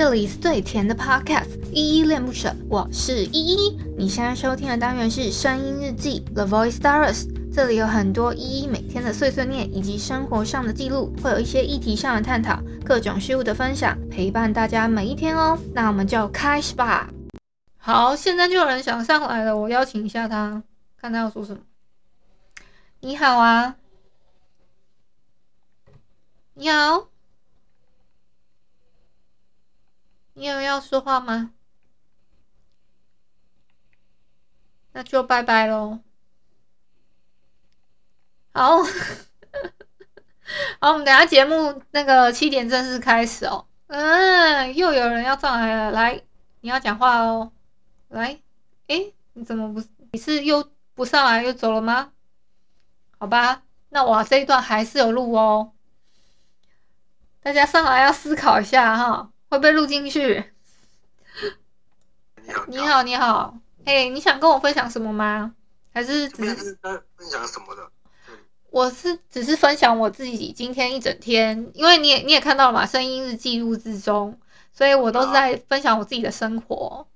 这里是最甜的 Podcast，依依恋不舍，我是依依。你现在收听的单元是声音日记 The Voice Diaries，这里有很多依依每天的碎碎念以及生活上的记录，会有一些议题上的探讨，各种事物的分享，陪伴大家每一天哦。那我们就开始吧。好，现在就有人想上来了，我邀请一下他，看他要说什么。你好啊，你好。你有要说话吗？那就拜拜喽。好，好，我们等下节目那个七点正式开始哦。嗯，又有人要上来了，来，你要讲话哦。来，诶，你怎么不？你是又不上来又走了吗？好吧，那我这一段还是有录哦。大家上来要思考一下哈。会被录进去。你好，你好，你好。嘿，你想跟我分享什么吗？还是只是分享什么的？我是只是分享我自己今天一整天，因为你也你也看到了嘛，声音是记录之中，所以我都是在分享我自己的生活，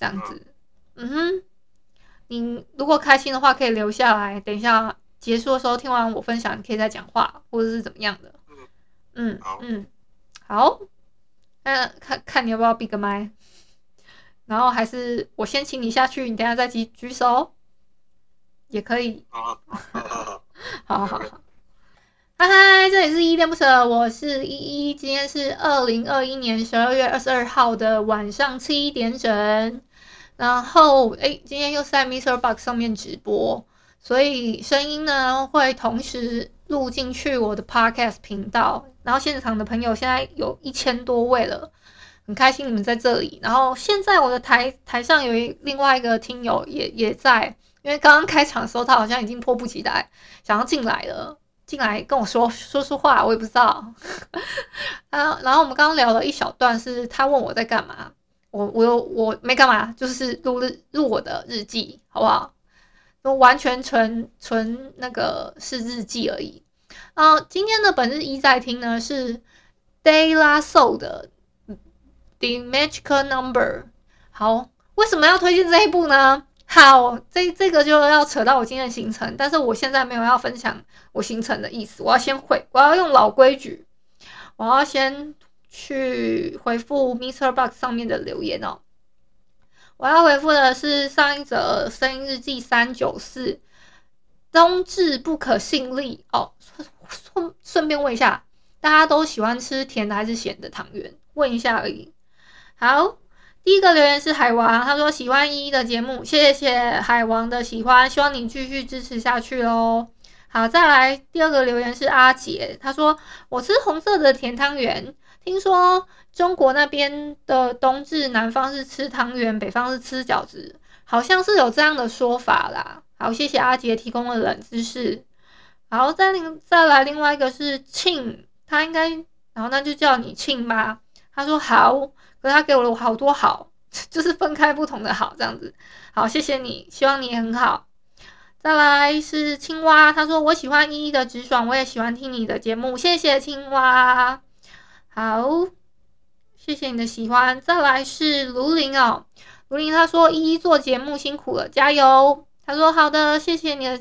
这样子。嗯哼，你如果开心的话，可以留下来，等一下结束的时候听完我分享，你可以再讲话，或者是怎么样的。嗯嗯，好。看看看你要不要闭个麦，然后还是我先请你下去，你等下再举举手，也可以。好好好，嗨嗨，这里是依依恋不舍，我是依依，今天是二零二一年十二月二十二号的晚上七点整，然后哎，今天又是在 MixerBox 上面直播，所以声音呢会同时录进去我的 Podcast 频道。然后现场的朋友现在有一千多位了，很开心你们在这里。然后现在我的台台上有一另外一个听友也也在，因为刚刚开场的时候他好像已经迫不及待想要进来了，进来跟我说说说话，我也不知道。啊，然后我们刚刚聊了一小段，是他问我在干嘛，我我有我没干嘛，就是录日录我的日记，好不好？都完全纯纯那个是日记而已。啊，今天的本日一在听呢是 De La Soul 的 The Magical Number。好，为什么要推荐这一部呢？好，这这个就要扯到我今天的行程，但是我现在没有要分享我行程的意思，我要先回，我要用老规矩，我要先去回复 MixerBox 上面的留言哦。我要回复的是上一则声音日记三九四，冬至不可信力哦。顺顺便问一下，大家都喜欢吃甜的还是咸的汤圆？问一下而已。好，第一个留言是海王，他说喜欢依依的节目，谢谢海王的喜欢，希望你继续支持下去哦。好，再来第二个留言是阿杰，他说我吃红色的甜汤圆，听说中国那边的冬至，南方是吃汤圆，北方是吃饺子，好像是有这样的说法啦。好，谢谢阿杰提供的冷知识。好，再另再来另外一个是庆，他应该，然后那就叫你庆吧。他说好，可他给我了好多好，就是分开不同的好这样子。好，谢谢你，希望你也很好。再来是青蛙，他说我喜欢依依的直爽，我也喜欢听你的节目，谢谢青蛙。好，谢谢你的喜欢。再来是卢林哦，卢林他说依依做节目辛苦了，加油。他说好的，谢谢你的，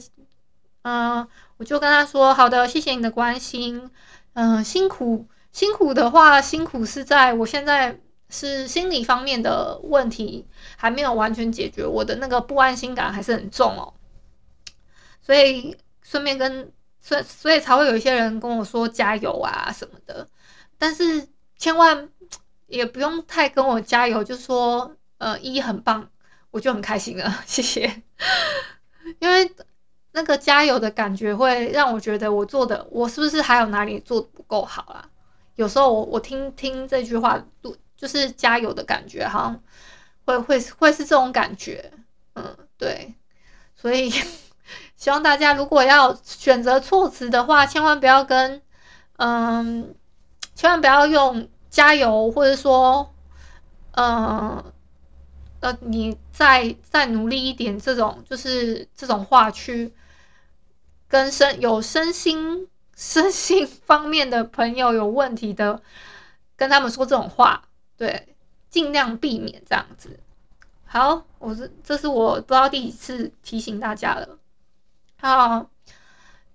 嗯、我就跟他说：“好的，谢谢你的关心。嗯、辛苦辛苦的话，辛苦是在我现在是心理方面的问题还没有完全解决，我的那个不安心感还是很重哦。所以顺便跟所所以才会有一些人跟我说加油啊什么的，但是千万也不用太跟我加油，就说呃一很棒，我就很开心了，谢谢，因为。”那个加油的感觉会让我觉得我做的，我是不是还有哪里做的不够好啊？有时候我我听听这句话，就是加油的感觉，好像会会会是这种感觉，嗯，对。所以 希望大家如果要选择措辞的话，千万不要跟嗯，千万不要用加油，或者说嗯。呃，你再再努力一点，这种就是这种话去跟身有身心身心方面的朋友有问题的，跟他们说这种话，对，尽量避免这样子。好，我是这是我不知道第几次提醒大家了。好，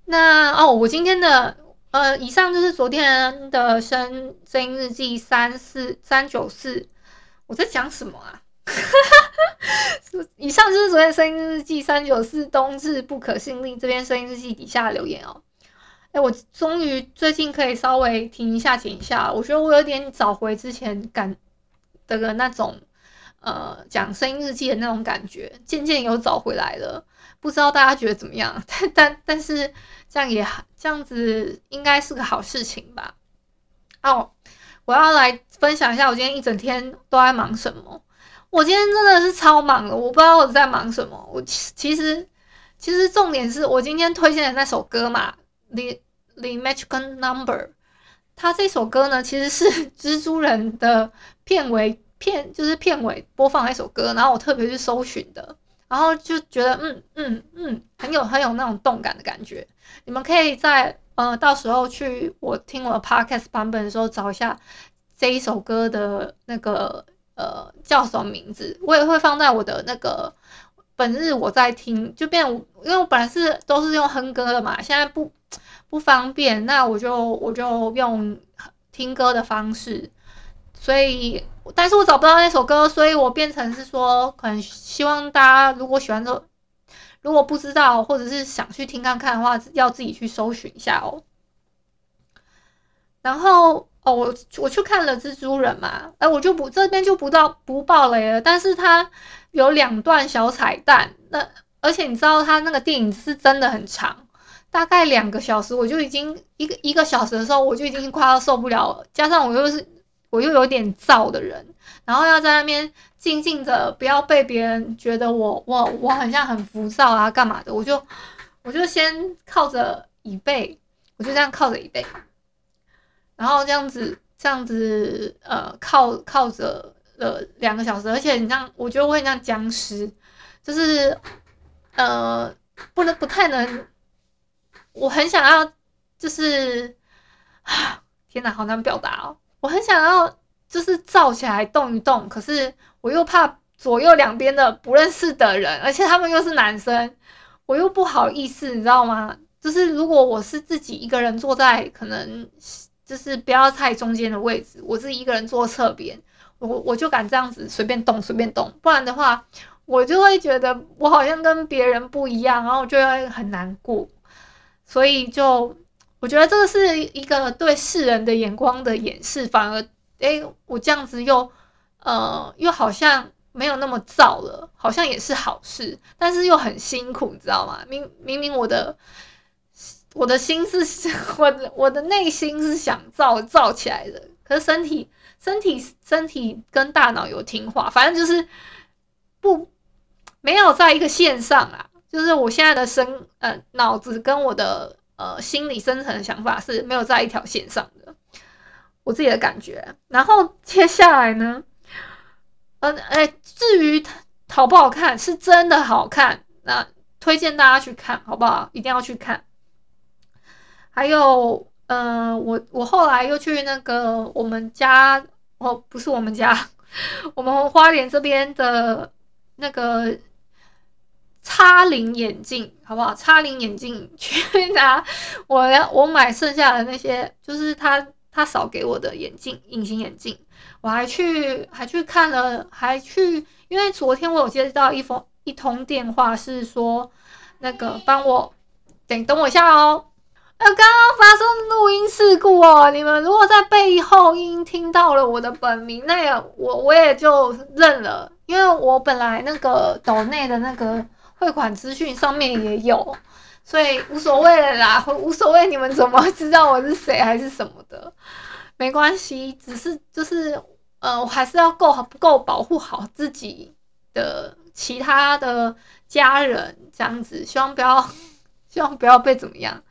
那哦，我今天的呃，以上就是昨天的声声音日记三四三九四。我在讲什么啊？以上就是昨天声音日记三九四冬至不可信令这边声音日记底下留言哦。哎，我终于最近可以稍微停一下、停一下，我觉得我有点找回之前感的那种呃讲声音日记的那种感觉，渐渐有找回来了。不知道大家觉得怎么样？但但但是这样也这样子应该是个好事情吧？哦，我要来分享一下我今天一整天都在忙什么。我今天真的是超忙的，我不知道我在忙什么。我其其实其实重点是我今天推荐的那首歌嘛，《The The Magical Number》。它这首歌呢，其实是 蜘蛛人的片尾片，就是片尾播放那首歌，然后我特别去搜寻的，然后就觉得嗯嗯嗯，很有很有那种动感的感觉。你们可以在呃到时候去我听我的 Podcast 版本的时候找一下这一首歌的那个。呃，叫什么名字？我也会放在我的那个本日我在听，就变，因为我本来是都是用哼歌的嘛，现在不不方便，那我就我就用听歌的方式，所以，但是我找不到那首歌，所以我变成是说，可能希望大家如果喜欢这，如果不知道或者是想去听看看的话，要自己去搜寻一下哦，然后。哦，我我去看了蜘蛛人嘛，哎，我就不这边就不到不爆雷了，但是它有两段小彩蛋，那而且你知道它那个电影是真的很长，大概两个小时，我就已经一个一个小时的时候我就已经快要受不了了，加上我又是我又有点躁的人，然后要在那边静静的，不要被别人觉得我我我很像很浮躁啊干嘛的，我就我就先靠着椅背，我就这样靠着椅背。然后这样子，这样子，呃，靠靠着了两个小时，而且你这样，我觉得我很像僵尸，就是，呃，不能不太能，我很想要，就是，天哪，好难表达哦，我很想要，就是躁起来动一动，可是我又怕左右两边的不认识的人，而且他们又是男生，我又不好意思，你知道吗？就是如果我是自己一个人坐在可能。就是不要太中间的位置，我自己一个人坐侧边，我我就敢这样子随便动随便动，不然的话，我就会觉得我好像跟别人不一样，然后就会很难过。所以就我觉得这个是一个对世人的眼光的掩饰，反而诶，我这样子又呃又好像没有那么燥了，好像也是好事，但是又很辛苦，你知道吗？明明明我的。我的心是，我的我的内心是想造造起来的，可是身体身体身体跟大脑有听话，反正就是不没有在一个线上啊。就是我现在的身呃脑子跟我的呃心理深层的想法是没有在一条线上的，我自己的感觉。然后接下来呢，嗯、呃、哎，至于好不好看，是真的好看，那推荐大家去看好不好？一定要去看。还有，嗯、呃，我我后来又去那个我们家，哦，不是我们家，我们花莲这边的那个叉零眼镜，好不好？叉零眼镜 去拿，我要我买剩下的那些，就是他他少给我的眼镜，隐形眼镜，我还去还去看了，还去，因为昨天我有接到一封一通电话，是说那个帮我，等等我一下哦。呃，刚刚发生录音事故哦，你们如果在背后音听到了我的本名，那也我我也就认了，因为我本来那个抖内的那个汇款资讯上面也有，所以无所谓了啦，无所谓你们怎么知道我是谁还是什么的，没关系，只是就是呃，我还是要够好不够保护好自己的其他的家人，这样子，希望不要 希望不要被怎么样。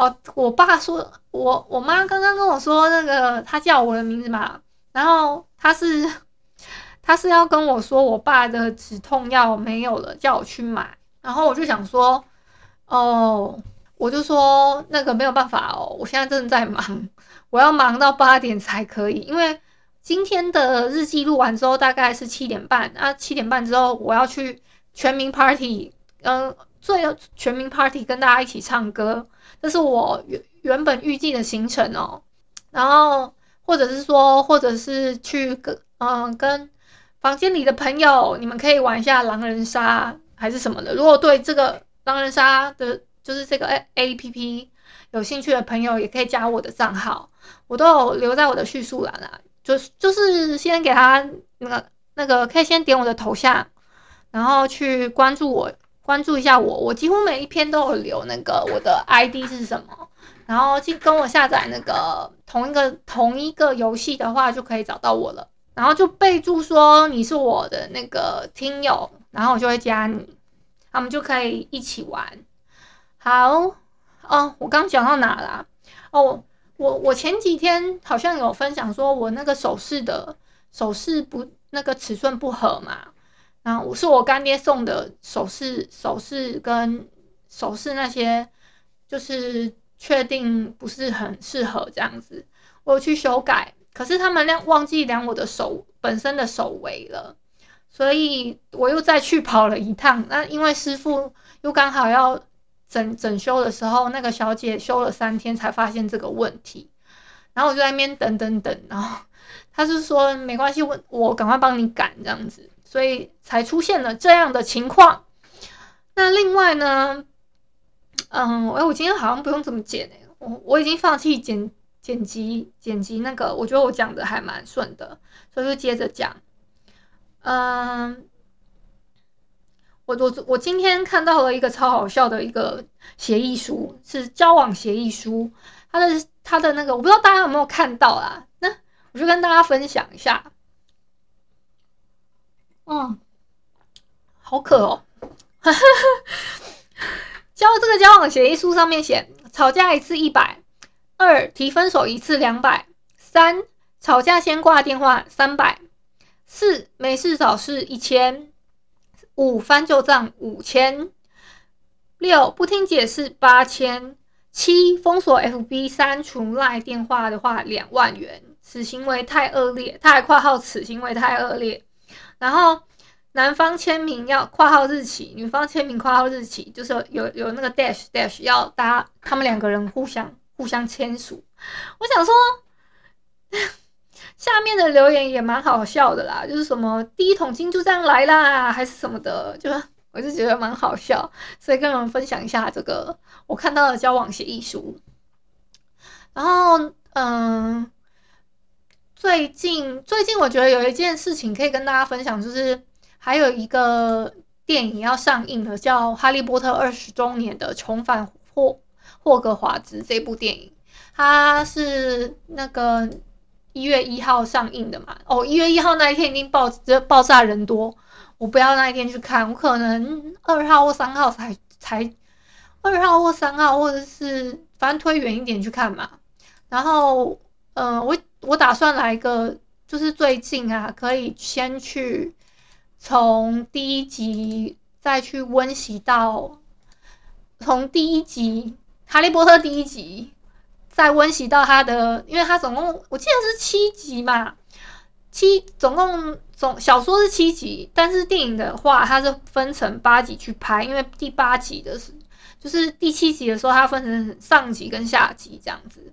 哦，我爸说，我我妈刚刚跟我说，那个他叫我的名字嘛，然后他是他是要跟我说，我爸的止痛药没有了，叫我去买，然后我就想说，哦，我就说那个没有办法哦，我现在正在忙，我要忙到八点才可以，因为今天的日记录完之后，大概是七点半。啊，七点半之后我要去全民 party，嗯，最全民 party 跟大家一起唱歌，这是我原原本预计的行程哦。然后或者是说，或者是去跟嗯跟房间里的朋友，你们可以玩一下狼人杀还是什么的。如果对这个狼人杀的，就是这个 A A P P 有兴趣的朋友，也可以加我的账号，我都有留在我的叙述栏啦。就是就是先给他那个那个，可以先点我的头像，然后去关注我，关注一下我。我几乎每一篇都有留那个我的 ID 是什么，然后去跟我下载那个同一个同一个游戏的话，就可以找到我了。然后就备注说你是我的那个听友，然后我就会加你，他们就可以一起玩。好哦，我刚讲到哪了？哦。我我前几天好像有分享说，我那个首饰的首饰不那个尺寸不合嘛，然后是我干爹送的首饰，首饰跟首饰那些就是确定不是很适合这样子，我去修改，可是他们量忘记量我的手本身的手围了，所以我又再去跑了一趟，那因为师傅又刚好要。整整修的时候，那个小姐修了三天才发现这个问题，然后我就在那边等等等，然后 他是说没关系，我我赶快帮你赶这样子，所以才出现了这样的情况。那另外呢，嗯，哎，我今天好像不用这么剪哎，我我已经放弃剪剪辑剪辑那个，我觉得我讲的还蛮顺的，所以就接着讲，嗯。我我我今天看到了一个超好笑的一个协议书，是交往协议书。他的他的那个，我不知道大家有没有看到啦？那我就跟大家分享一下。嗯，好渴哦。交这个交往协议书上面写：吵架一次一百，二提分手一次两百，三吵架先挂电话三百，四没事找事一千。五翻旧账五千，六不听解释八千，七封锁 FB 删除赖电话的话两万元，此行为太恶劣。他还括号此行为太恶劣。然后男方签名要括号日期，女方签名括号日期，就是有有那个 dash dash 要搭他们两个人互相互相签署。我想说。下面的留言也蛮好笑的啦，就是什么第一桶金就这样来啦，还是什么的，就是我就觉得蛮好笑，所以跟你们分享一下这个我看到的交往协议书。然后，嗯，最近最近我觉得有一件事情可以跟大家分享，就是还有一个电影要上映了，叫《哈利波特二十周年的重返霍霍格华兹》这部电影，它是那个。一月一号上映的嘛？哦，一月一号那一天一定爆，爆炸人多，我不要那一天去看，我可能二号或三号才才二号或三号，或者是反正推远一点去看嘛。然后，嗯、呃，我我打算来个，就是最近啊，可以先去从第一集再去温习到从第一集《哈利波特》第一集。再温习到他的，因为他总共我记得是七集嘛，七总共总小说是七集，但是电影的话，它是分成八集去拍，因为第八集的是就是第七集的时候，它分成上集跟下集这样子，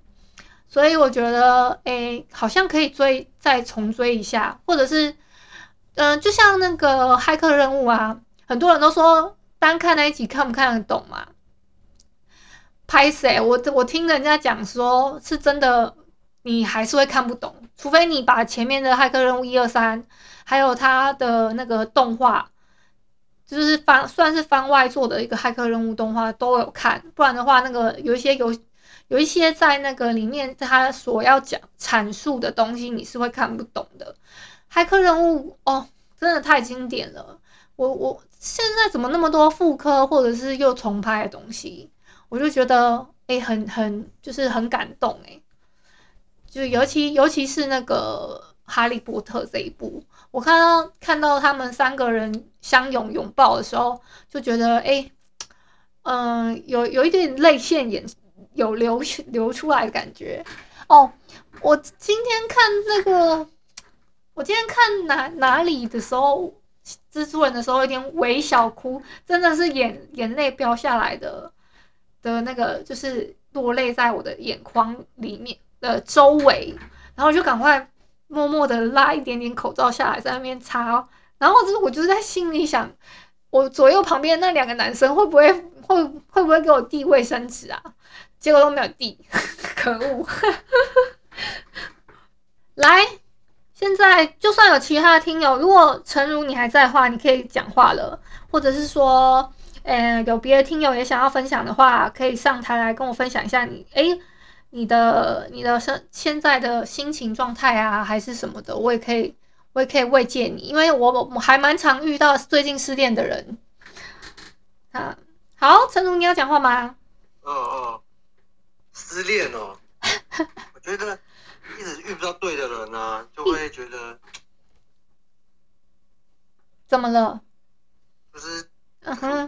所以我觉得诶、欸，好像可以追再重追一下，或者是嗯、就像那个骇客任务啊，很多人都说单看那一集看不看得懂嘛。拍谁？我我听人家讲说，是真的，你还是会看不懂，除非你把前面的《骇客任务》一二三，还有他的那个动画，就是番算是番外做的一个《骇客任务》动画都有看，不然的话，那个有一些游有一些在那个里面他所要讲阐述的东西，你是会看不懂的。《骇客任务》哦，真的太经典了，我我现在怎么那么多复刻或者是又重拍的东西？我就觉得，哎、欸，很很就是很感动，哎，就尤其尤其是那个《哈利波特》这一部，我看到看到他们三个人相拥拥抱的时候，就觉得，哎、嗯、有有一点泪腺眼有流 流出来的感觉。哦，我今天看那个我今天看哪哪里的时候，蜘蛛人的时候有点微小哭，真的是眼眼泪飙下来的的那个，就是落泪在我的眼眶里面的周围，然后就赶快默默的拉一点点口罩下来，在那边擦。然后就是我就是在心里想，我左右旁边那两个男生会不会会会不会给我递卫生纸啊？结果都没有地，可恶！来，现在就算有其他的听友，如果诚如你还在的话，你可以讲话了，或者是说，呃，有别的听友也想要分享的话，可以上台来跟我分享一下你，诶，你的你的现现在的心情状态啊，还是什么的，我也可以。我也可以慰藉你，因为我我还蛮常遇到最近失恋的人。啊，好，陈如你要讲话吗？失恋哦，我觉得一直遇不到对的人啊，就会觉得怎么了？就是嗯哼，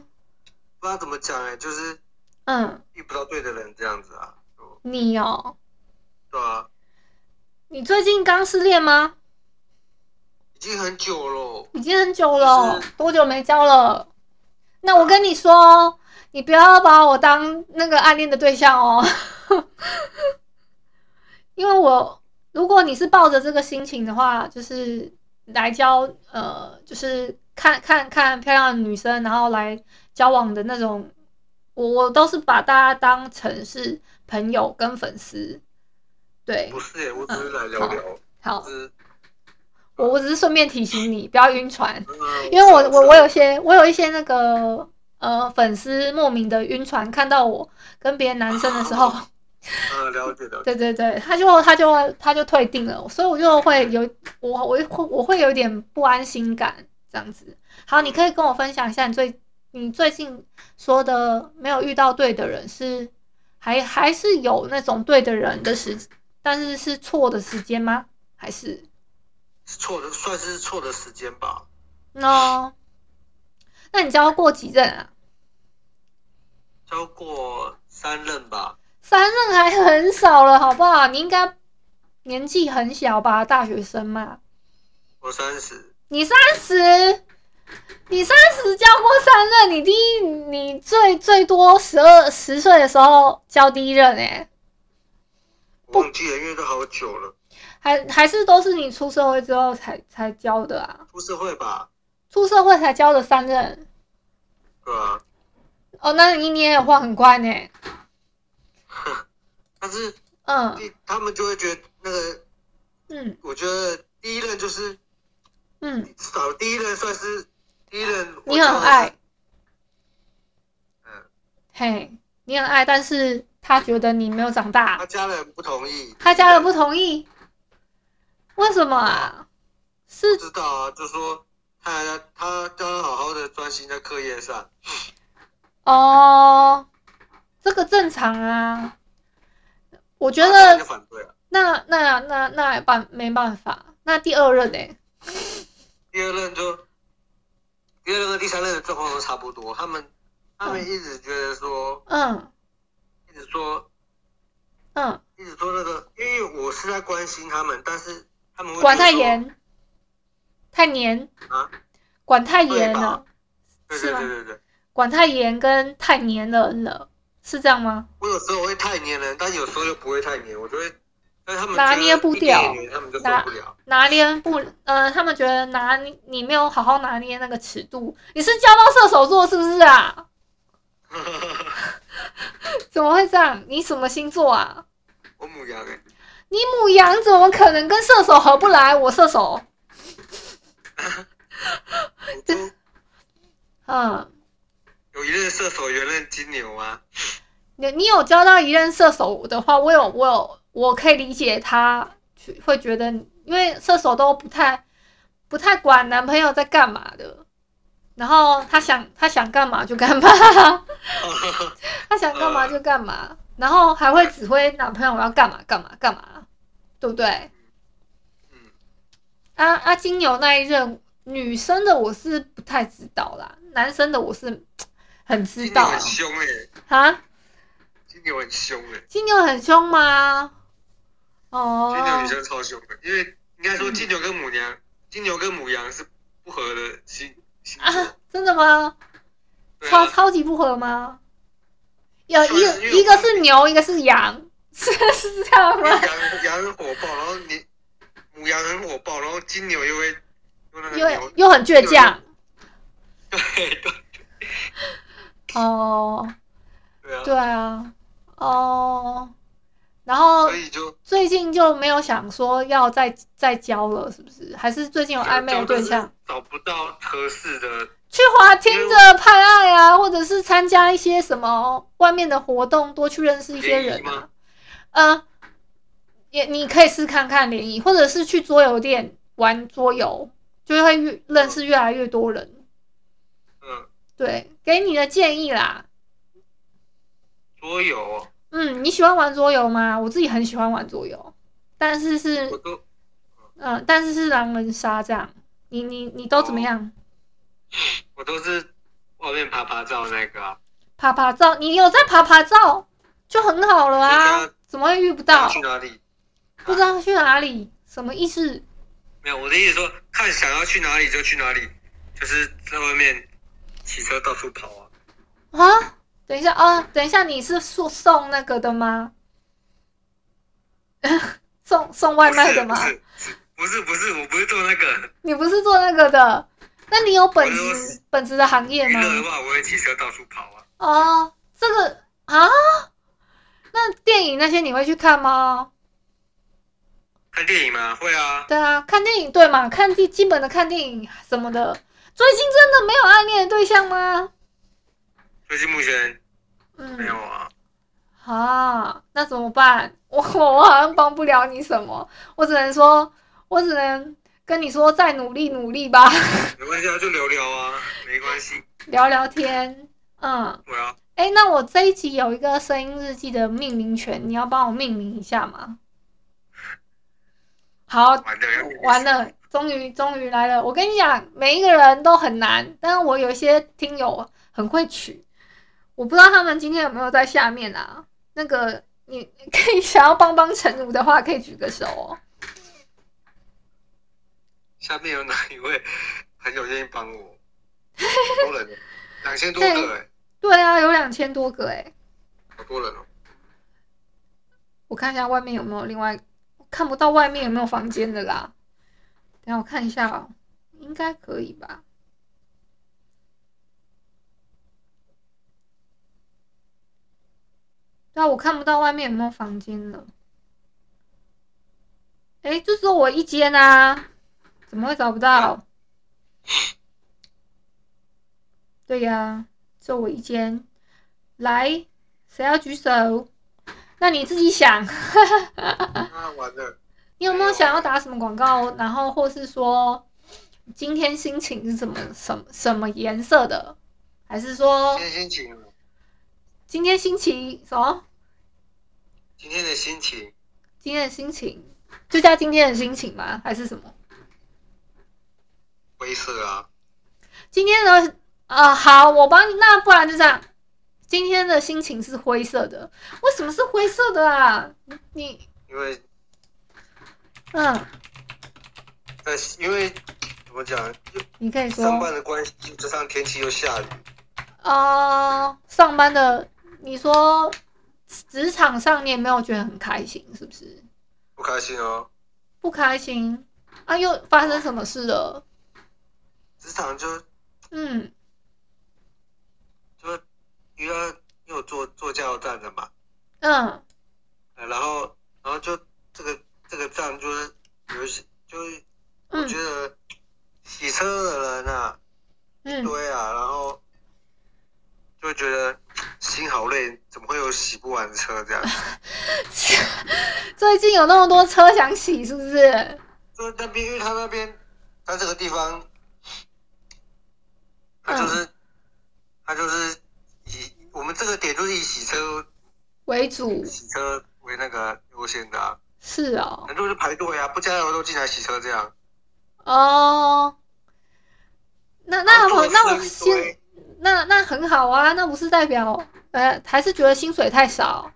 不知道怎么讲哎，就是嗯，遇不到对的人这样子啊。你哦，对啊，你最近刚失恋吗？已经很久了，已经很久了，多久没交了？那我跟你说，你不要把我当那个暗恋的对象哦，因为我如果你是抱着这个心情的话，就是来交呃，就是看看看漂亮的女生，然后来交往的那种，我我都是把大家当成是朋友跟粉丝，对，不是耶，我只是来聊聊，嗯、好。好我我只是顺便提醒你不要晕船，因为我我我有些我有一些那个呃粉丝莫名的晕船，看到我跟别的男生的时候，嗯，了解了解，对对对，他就他就他就退订了，所以我就会有我我会我会有点不安心感这样子。好，你可以跟我分享一下你最你最近说的没有遇到对的人是还还是有那种对的人的时，但是是错的时间吗？还是？错的算是错的时间吧。哦，那你交过几任啊？交过三任吧。三任还很少了，好不好？你应该年纪很小吧，大学生嘛。我三十。你三十？你三十交过三任？你第一，你最最多十二十岁的时候交第一任哎。忘记了，因为都好久了。还还是都是你出社会之后才才交的啊？出社会吧，出社会才交的三任，对啊。哦，那你你也有换很快呢。但是，嗯，他们就会觉得那个，嗯，我觉得第一任就是，嗯，至少第一任算是第一任，你很爱，嗯，嘿，你很爱，但是他觉得你没有长大，他家人不同意，他家人不同意。为什么啊？是不知道啊，就说他他叫他好好的专心在课业上。哦，这个正常啊。我觉得那那那那也办没办法。那第二任呢？第二任就第二任和第三任的状况都差不多。他们他们一直觉得说，嗯，一直说，嗯，一直说那个，因为我是在关心他们，但是。管太严，太黏啊！管太严了，是吗？对对对对，管太严跟太黏人了，是这样吗？我有时候会太黏人，但有时候又不会太黏，我觉得，但他们拿捏不掉，他们就受不了。拿捏不，呃，他们觉得拿你你没有好好拿捏那个尺度，你是交到射手座是不是啊？怎么会这样？你什么星座啊？我牡羊哎。你母羊怎么可能跟射手合不来？我射手。嗯，有一任射手，有一任金牛啊。你你有交到一任射手的话，我有我有我可以理解他会觉得，因为射手都不太不太管男朋友在干嘛的，然后他想他想干嘛就干嘛，他想干嘛就干嘛，然后还会指挥男朋友要干嘛干嘛干嘛。对不对？嗯，啊啊，金牛那一任女生的我是不太知道啦，男生的我是很知道。很凶哎！啊？金牛很凶哎！金牛很凶吗？哦。金牛女生超凶的，因为应该说金牛跟母羊，嗯、金牛跟母羊是不合的星星座啊？真的吗？超、啊、超级不合吗？有一个一个是牛，一个是羊，是是这样吗？羊羊很火爆，然后你母羊很火爆，然后金牛又会又又又很倔强。对对。哦。对啊。对啊。哦。然后最近就没有想说要再再交了，是不是？还是最近有暧昧的对象？找不到合适的。去滑听着派爱啊，或者是参加一些什么外面的活动，多去认识一些人啊。呃，也你可以试看看联谊，或者是去桌游店玩桌游，就会越认识越来越多人。嗯，对，给你的建议啦。桌游。嗯，你喜欢玩桌游吗？我自己很喜欢玩桌游，但是是，嗯，但是是狼人杀这样。你你你都怎么样？我都是外面爬爬照那个、啊，趴趴照，你有在爬爬照就很好了啊，怎么会遇不到？去哪里？不知道去哪里，啊、什么意思？没有，我的意思说，看想要去哪里就去哪里，就是在外面骑车到处跑啊。啊，等一下啊，等一下，你是送送那个的吗？送送外卖的吗？不是不是，我不是做那个。你不是做那个的。那你有本职本职的行业吗？的话，我会骑车到处跑啊。哦，这个啊，那电影那些你会去看吗？看电影吗？会啊。对啊，看电影对嘛？看基基本的看电影什么的。最近真的没有暗恋的对象吗？最近目前没有啊。嗯、啊，那怎么办？我 我好像帮不了你什么，我只能说，我只能。跟你说，再努力努力吧。没关系啊，就聊聊啊，没关系。聊聊天，嗯。对啊。哎，那我这一集有一个声音日记的命名权，你要帮我命名一下吗？好，完了，终于终于来了。我跟你讲，每一个人都很难，但是我有一些听友很会取，我不知道他们今天有没有在下面啊？那个，你可以想要帮帮陈如的话，可以举个手哦。下面有哪一位朋友愿意帮我？多人，两千多个。对啊，有两千多个哎、欸。好多人哦。我看一下外面有没有另外，看不到外面有没有房间的啦。等下我看一下哦，应该可以吧？对啊，我看不到外面有没有房间了。哎，就只有我一间啊。怎么会找不到？对呀，就我一间。来，谁要举手？那你自己想。啊，完了。你有没有想要打什么广告？然后或是说，今天心情是什么什么什么颜色的？还是说？今天心情。今天心情什么？今天的心情。今天的心情，就叫今天的心情吗？还是什么？灰色啊，今天的啊、呃、好，我帮你，那不然就这样，今天的心情是灰色的，为什么是灰色的啊？你因为嗯，在因为怎么讲？你可以说上班的关系，加上天气又下雨。啊、呃，上班的，你说职场上你也没有觉得很开心，是不是？不开心哦。不开心啊？又发生什么事了？职场就，嗯，就因为又做做加油站的嘛，嗯，然后然后就这个这个站就是有些就是我觉得洗车的人啊，嗯，对啊，然后就觉得心好累，怎么会有洗不完的车这样？最近有那么多车想洗，是不是？就那边，因为他那边他这个地方。他就是，嗯、他就是以我们这个点就是以洗车为主，洗车为那个优先的、啊。是哦，很多人排队啊，不加油都进来洗车这样。哦，那那我那我先，那那很好啊，那不是代表呃，还是觉得薪水太少？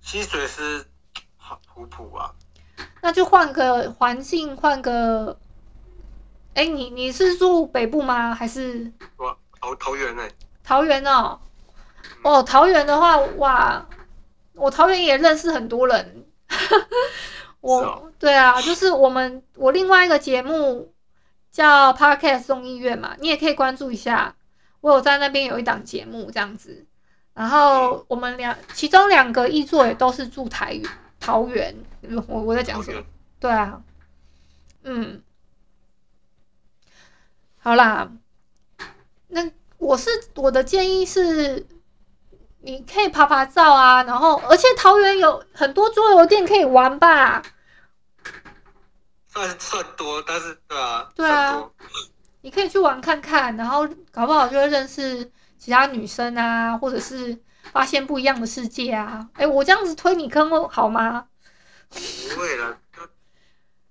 薪水是普普啊。那就换个环境，换个。哎，你你是住北部吗？还是？我，桃桃园哎。桃园哦，哦，桃园的话，哇，我桃园也认识很多人。我、哦，对啊，就是我们我另外一个节目叫 Podcast 众议院嘛，你也可以关注一下。我有在那边有一档节目这样子，然后我们两其中两个议座也都是住台桃园。我我在讲什么？对啊，嗯。好啦，那我是我的建议是，你可以拍拍照啊，然后而且桃园有很多桌游店可以玩吧，算算多，但是对啊，对啊，你可以去玩看看，然后搞不好就会认识其他女生啊，或者是发现不一样的世界啊。哎，我这样子推你坑好吗？不会的，就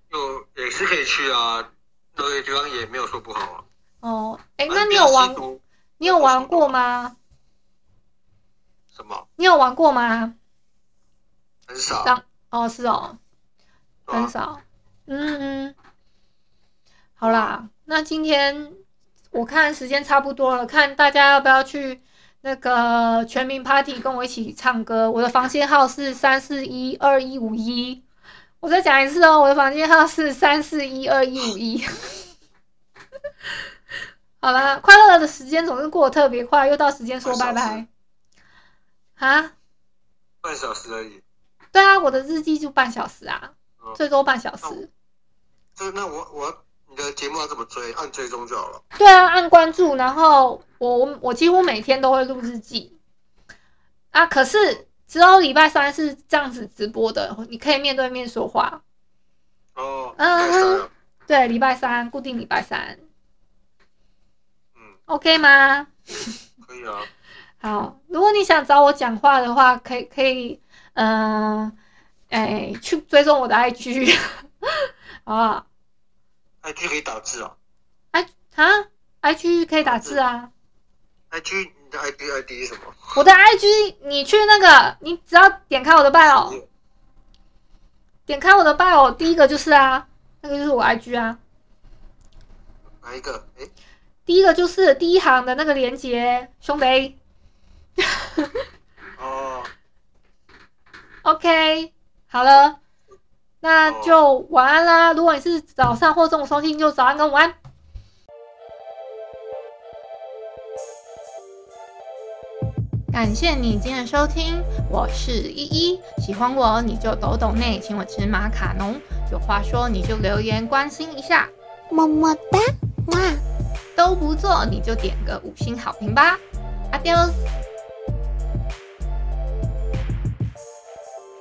就也是可以去啊。这个地方也没有说不好啊。哦，哎，那你有玩？你有玩过吗？什么？你有玩过吗？很少。当哦，是哦，很少。嗯嗯。好啦，那今天我看时间差不多了，看大家要不要去那个全民 Party 跟我一起唱歌。我的房间号是三四一二一五一。我再讲一次哦，我的房间号是三四一二一五一。好了，快乐的时间总是过得特别快，又到时间说拜拜。啊？半小时而已。对啊，我的日记就半小时啊，哦、最多半小时。这那我我你的节目要怎么追？按追踪就好了。对啊，按关注，然后我我我几乎每天都会录日记。啊，可是。只有礼拜三是这样子直播的，你可以面对面说话。哦，嗯，对，礼拜三固定礼拜三。嗯，OK 吗？可以啊。好，如果你想找我讲话的话，可以可以，嗯、呃，哎、欸，去追踪我的 IG，好不好？IG 可以打字哦。哎啊，IG 可以打字啊。IG。你的 ID ID 是什么？我的 IG，你去那个，你只要点开我的 bio，点开我的 bio，第一个就是啊，那个就是我 IG 啊。哪一个？哎，第一个就是第一行的那个连接，兄弟。哦。OK，好了，那就晚安啦。如果你是早上或中午收听，就早安跟午安。感谢你今天的收听，我是依依。喜欢我你就抖抖内，请我吃马卡龙。有话说你就留言关心一下，么么哒，哇，都不做你就点个五星好评吧，Adios。